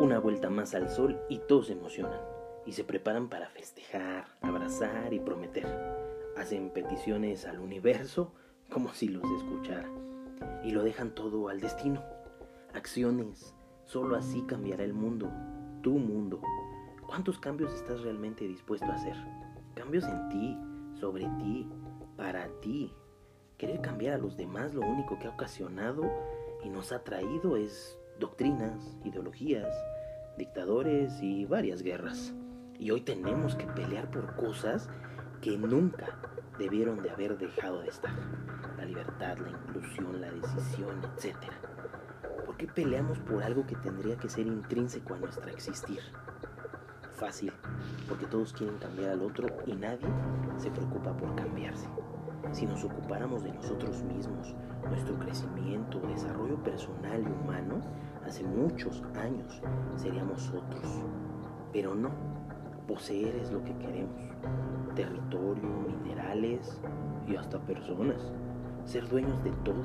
Una vuelta más al sol y todos se emocionan y se preparan para festejar, abrazar y prometer. Hacen peticiones al universo como si los escuchara y lo dejan todo al destino. Acciones, solo así cambiará el mundo, tu mundo. ¿Cuántos cambios estás realmente dispuesto a hacer? Cambios en ti, sobre ti, para ti. Querer cambiar a los demás lo único que ha ocasionado y nos ha traído es doctrinas, ideologías, dictadores y varias guerras. Y hoy tenemos que pelear por cosas que nunca debieron de haber dejado de estar. La libertad, la inclusión, la decisión, etc. ¿Por qué peleamos por algo que tendría que ser intrínseco a nuestra existir? Fácil, porque todos quieren cambiar al otro y nadie se preocupa por cambiarse. Si nos ocupáramos de nosotros mismos, nuestro crecimiento, desarrollo personal y humano, hace muchos años seríamos otros. Pero no, poseer es lo que queremos. Territorio, minerales y hasta personas. Ser dueños de todo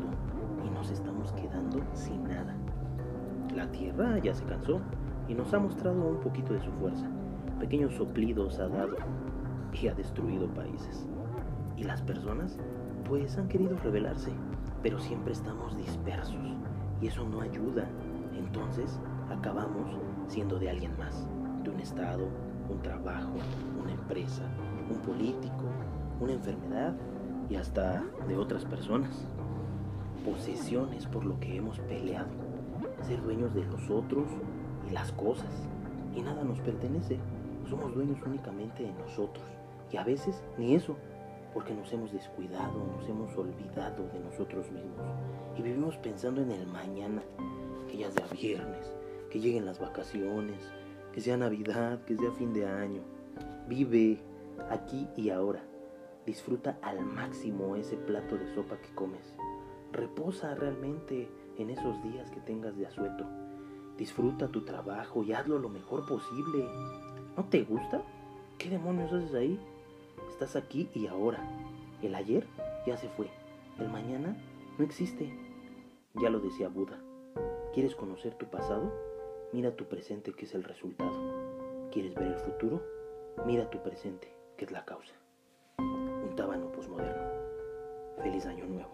y nos estamos quedando sin nada. La tierra ya se cansó y nos ha mostrado un poquito de su fuerza. Pequeños soplidos ha dado y ha destruido países. Y las personas pues han querido rebelarse, pero siempre estamos dispersos y eso no ayuda. Entonces acabamos siendo de alguien más, de un estado, un trabajo, una empresa, un político, una enfermedad y hasta de otras personas. Posesiones por lo que hemos peleado, ser dueños de los otros y las cosas. Y nada nos pertenece, somos dueños únicamente de nosotros. Y a veces ni eso, porque nos hemos descuidado, nos hemos olvidado de nosotros mismos. Y vivimos pensando en el mañana, que ya sea viernes, que lleguen las vacaciones, que sea Navidad, que sea fin de año. Vive aquí y ahora. Disfruta al máximo ese plato de sopa que comes. Reposa realmente en esos días que tengas de asueto. Disfruta tu trabajo y hazlo lo mejor posible. ¿No te gusta? ¿Qué demonios haces ahí? Estás aquí y ahora. El ayer ya se fue. El mañana no existe. Ya lo decía Buda. ¿Quieres conocer tu pasado? Mira tu presente que es el resultado. ¿Quieres ver el futuro? Mira tu presente que es la causa. Un tábano posmoderno. Feliz año nuevo.